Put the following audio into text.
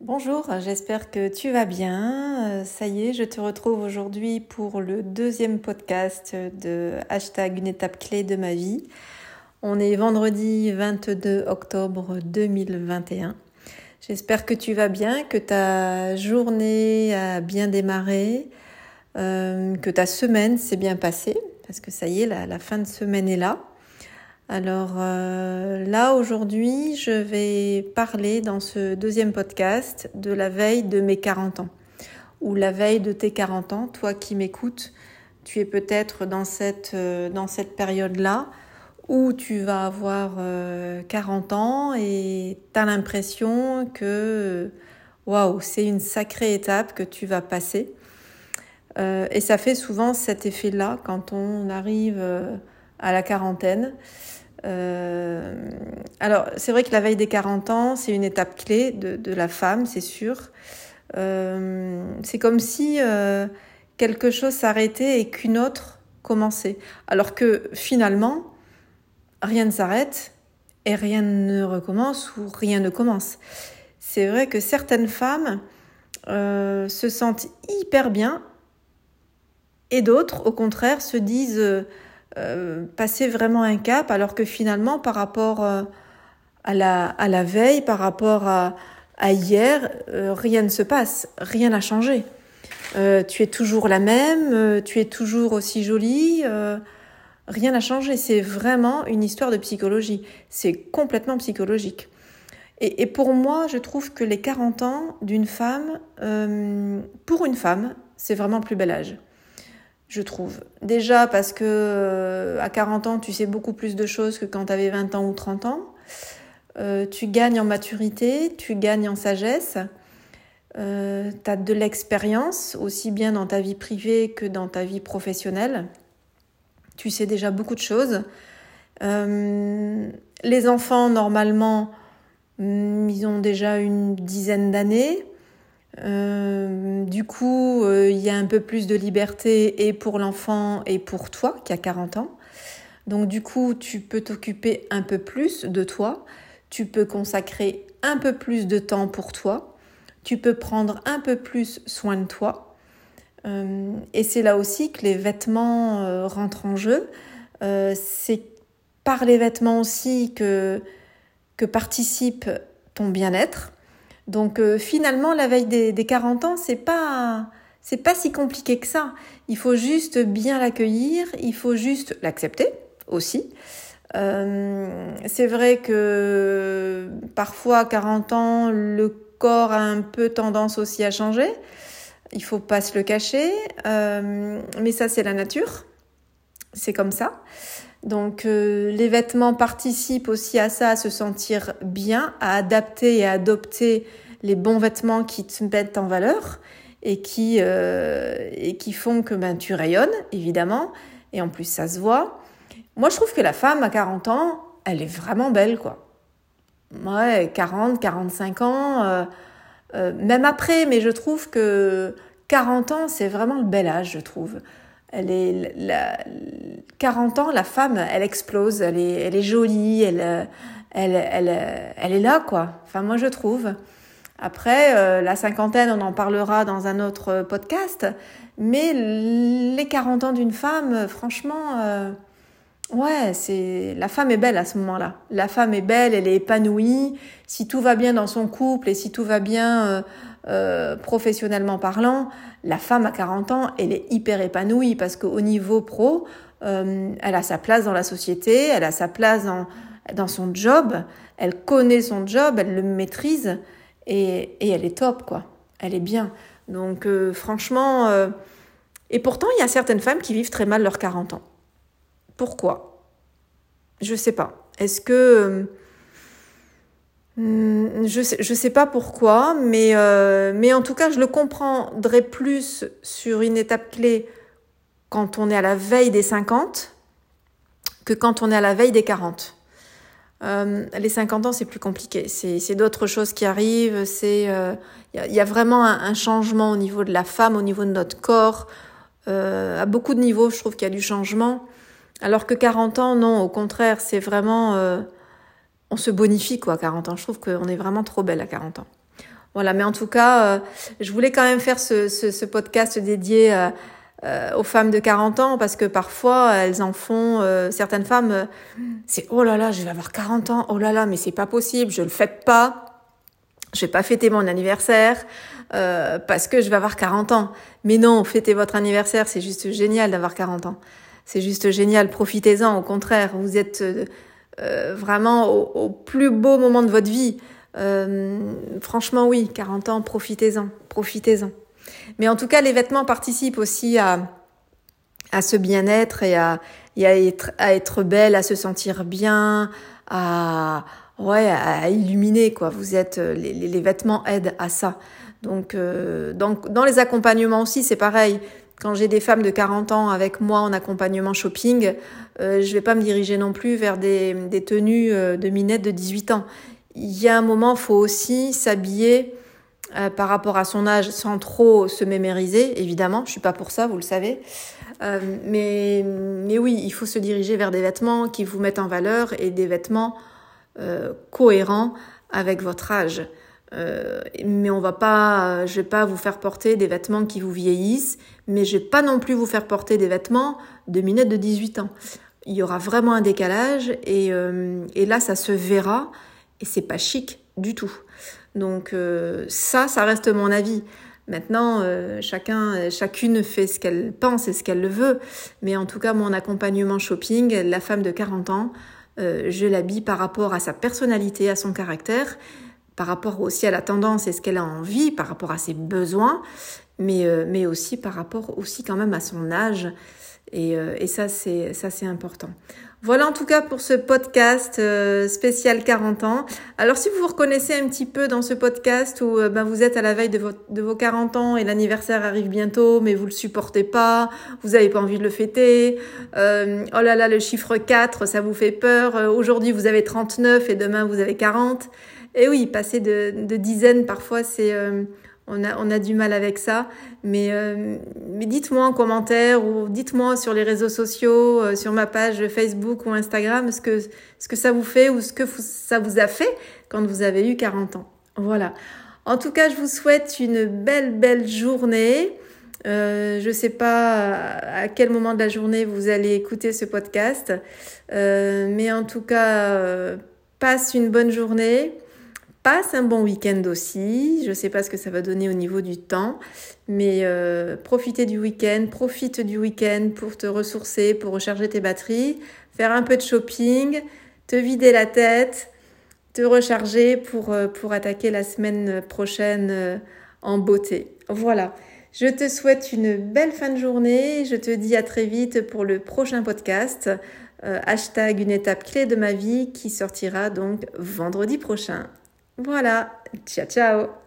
Bonjour, j'espère que tu vas bien. Euh, ça y est, je te retrouve aujourd'hui pour le deuxième podcast de hashtag une étape clé de ma vie. On est vendredi 22 octobre 2021. J'espère que tu vas bien, que ta journée a bien démarré, euh, que ta semaine s'est bien passée, parce que ça y est, la, la fin de semaine est là. Alors euh, là, aujourd'hui, je vais parler dans ce deuxième podcast de la veille de mes 40 ans, ou la veille de tes 40 ans. Toi qui m'écoutes, tu es peut-être dans cette, euh, période-là où tu vas avoir 40 euh, ans et tu as l'impression que, waouh, c'est une sacrée étape que tu vas passer. et ça fait souvent cet effet-là quand on arrive à la quarantaine. Euh, alors, c'est vrai que la veille des 40 ans, c'est une étape clé de, la femme, c'est sûr. Euh, c'est comme si euh, quelque chose s'arrêtait et qu'une autre commençait. Alors que finalement, rien ne s'arrête et rien ne recommence ou rien ne commence. C'est vrai que certaines femmes se sentent hyper bien et d'autres, au contraire, se disent euh, passer vraiment un cap, alors que finalement, par rapport euh, à, la, à la veille, par rapport à, hier, euh, rien ne se passe, rien n'a changé. tu es toujours la même, tu es toujours aussi jolie, rien n'a changé. C'est vraiment une histoire de psychologie. C'est complètement psychologique. Et, et, pour moi, je trouve que les 40 ans d'une femme, pour une femme, c'est vraiment le plus bel âge je trouve. Déjà parce que euh, à 40 ans, tu sais beaucoup plus de choses que quand tu avais 20 ans ou 30 ans. Euh, tu gagnes en maturité, tu gagnes en sagesse. Euh, tu as de l'expérience, aussi bien dans ta vie privée que dans ta vie professionnelle. Tu sais déjà beaucoup de choses. les enfants, normalement, mm, ils ont déjà une dizaine d'années. Euh, du coup, euh, il y a un peu plus de liberté et pour l'enfant et pour toi qui a 40 ans. Donc du coup, tu peux t'occuper un peu plus de toi, tu peux consacrer un peu plus de temps pour toi, tu peux prendre un peu plus soin de toi. Euh, et c'est là aussi que les vêtements rentrent en jeu. c'est par les vêtements aussi que, que participe ton bien-être. Donc euh, finalement, la veille des, des 40 ans, c'est pas c'est pas si compliqué que ça. Il faut juste bien l'accueillir, il faut juste l'accepter aussi. Euh, c'est vrai que parfois, à 40 ans, le corps a un peu tendance aussi à changer. Il faut pas se le cacher, euh, mais ça c'est la nature, c'est comme ça. Donc euh, les vêtements participent aussi à ça, à se sentir bien, à adapter et à adopter les bons vêtements qui te mettent en valeur et qui, euh, et qui font que ben, tu rayonnes, évidemment, et en plus ça se voit. Moi je trouve que la femme à 40 ans, elle est vraiment belle, quoi. Ouais, 40, 45 ans, euh, même après, mais je trouve que 40 ans, c'est vraiment le bel âge, je trouve. Elle est la, 40 ans, la femme, elle explose, elle est, elle est jolie, elle, elle, elle, elle est là, quoi. Enfin, moi, je trouve. Après, euh, la cinquantaine, on en parlera dans un autre podcast. Mais les 40 ans d'une femme, franchement, euh, ouais, c'est la femme est belle à ce moment-là. La femme est belle, elle est épanouie. Si tout va bien dans son couple et si tout va bien euh, euh, professionnellement parlant, la femme à 40 ans, elle est hyper épanouie parce qu'au niveau pro, euh, elle a sa place dans la société, elle a sa place dans, dans son job, elle connaît son job, elle le maîtrise et, et elle est top, quoi. Elle est bien. Donc euh, franchement, et pourtant, il y a certaines femmes qui vivent très mal leurs 40 ans. Pourquoi? Je sais pas. Est-ce que je sais, je sais pas pourquoi, mais, euh, mais en tout cas, je le comprendrais plus sur une étape clé quand on est à la veille des 50 que quand on est à la veille des 40. Euh, les 50 ans, c'est plus compliqué. C'est d'autres choses qui arrivent. Il euh, y, a vraiment un, changement au niveau de la femme, au niveau de notre corps. À beaucoup de niveaux, je trouve qu'il y a du changement. Alors que 40 ans, non, au contraire, c'est vraiment on se bonifie quoi à 40 ans. Je trouve qu'on est vraiment trop belle à 40 ans. Voilà, mais en tout cas, je voulais quand même faire ce, ce, podcast dédié aux femmes de 40 ans parce que parfois elles en font, certaines femmes, c'est oh là là, je vais avoir 40 ans, oh là là, mais c'est pas possible, je le fête pas je vais pas fêter mon anniversaire euh, parce que je vais avoir 40 ans. Mais non, fêtez votre anniversaire, c'est juste génial d'avoir 40 ans. C'est juste génial, profitez-en, au contraire, vous êtes euh, euh, vraiment au, plus beau moment de votre vie. franchement, oui, 40 ans, profitez-en, profitez-en. Mais en tout cas, les vêtements participent aussi à, à ce bien-être et, à, et à, être, à être belle, à se sentir bien, à, ouais, à, illuminer quoi. Vous êtes euh, les, les, vêtements aident à ça. Donc, euh, donc dans les accompagnements aussi, c'est pareil. Quand j'ai des femmes de 40 ans avec moi en accompagnement shopping, euh, je vais pas me diriger non plus vers des, tenues euh, de minettes de 18 ans. Il y a un moment, faut aussi s'habiller euh, par rapport à son âge sans trop se mémériser, évidemment. Je suis pas pour ça, vous le savez. Mais, oui, il faut se diriger vers des vêtements qui vous mettent en valeur et des vêtements euh, cohérent avec votre âge. Euh, mais on va pas, je vais pas vous faire porter des vêtements qui vous vieillissent, mais je vais pas non plus vous faire porter des vêtements de minette de 18 ans. Il y aura vraiment un décalage et, euh, et là ça se verra et c'est pas chic du tout. Donc ça, ça reste mon avis. Maintenant, chacun, chacune fait ce qu'elle pense et ce qu'elle le veut. Mais en tout cas, mon accompagnement shopping, la femme de 40 ans, euh, je l'habille par rapport à sa personnalité, à son caractère, par rapport aussi à la tendance et ce qu'elle a envie, par rapport à ses besoins, mais, euh, mais aussi par rapport aussi quand même à son âge. Et, euh, et ça, c'est ça, c'est important. Voilà en tout cas pour ce podcast euh, spécial 40 ans. Alors si vous vous reconnaissez un petit peu dans ce podcast où ben, vous êtes à la veille de, de vos 40 ans et l'anniversaire arrive bientôt mais vous le supportez pas, vous n'avez pas envie de le fêter, oh là là le chiffre 4 ça vous fait peur, aujourd'hui vous avez 39 et demain vous avez 40. Et oui, passer de, dizaines parfois c'est on a, on a du mal avec ça. Mais, euh, mais dites-moi en commentaire ou dites-moi sur les réseaux sociaux, euh, sur ma page Facebook ou Instagram, ce que, ce que ça vous fait ou ce que ça vous a fait quand vous avez eu 40 ans. Voilà. En tout cas, je vous souhaite une belle, belle journée. Euh, je ne sais pas à quel moment de la journée vous allez écouter ce podcast, mais en tout cas, passe une bonne journée. Passe un bon week-end aussi. Je ne sais pas ce que ça va donner au niveau du temps, mais euh, profitez du week-end, profite du week-end pour te ressourcer, pour recharger tes batteries, faire un peu de shopping, te vider la tête, te recharger pour, euh, attaquer la semaine prochaine euh, en beauté. Voilà. Je te souhaite une belle fin de journée. Je te dis à très vite pour le prochain podcast. hashtag une étape clé de ma vie qui sortira donc vendredi prochain. Voilà, ciao ciao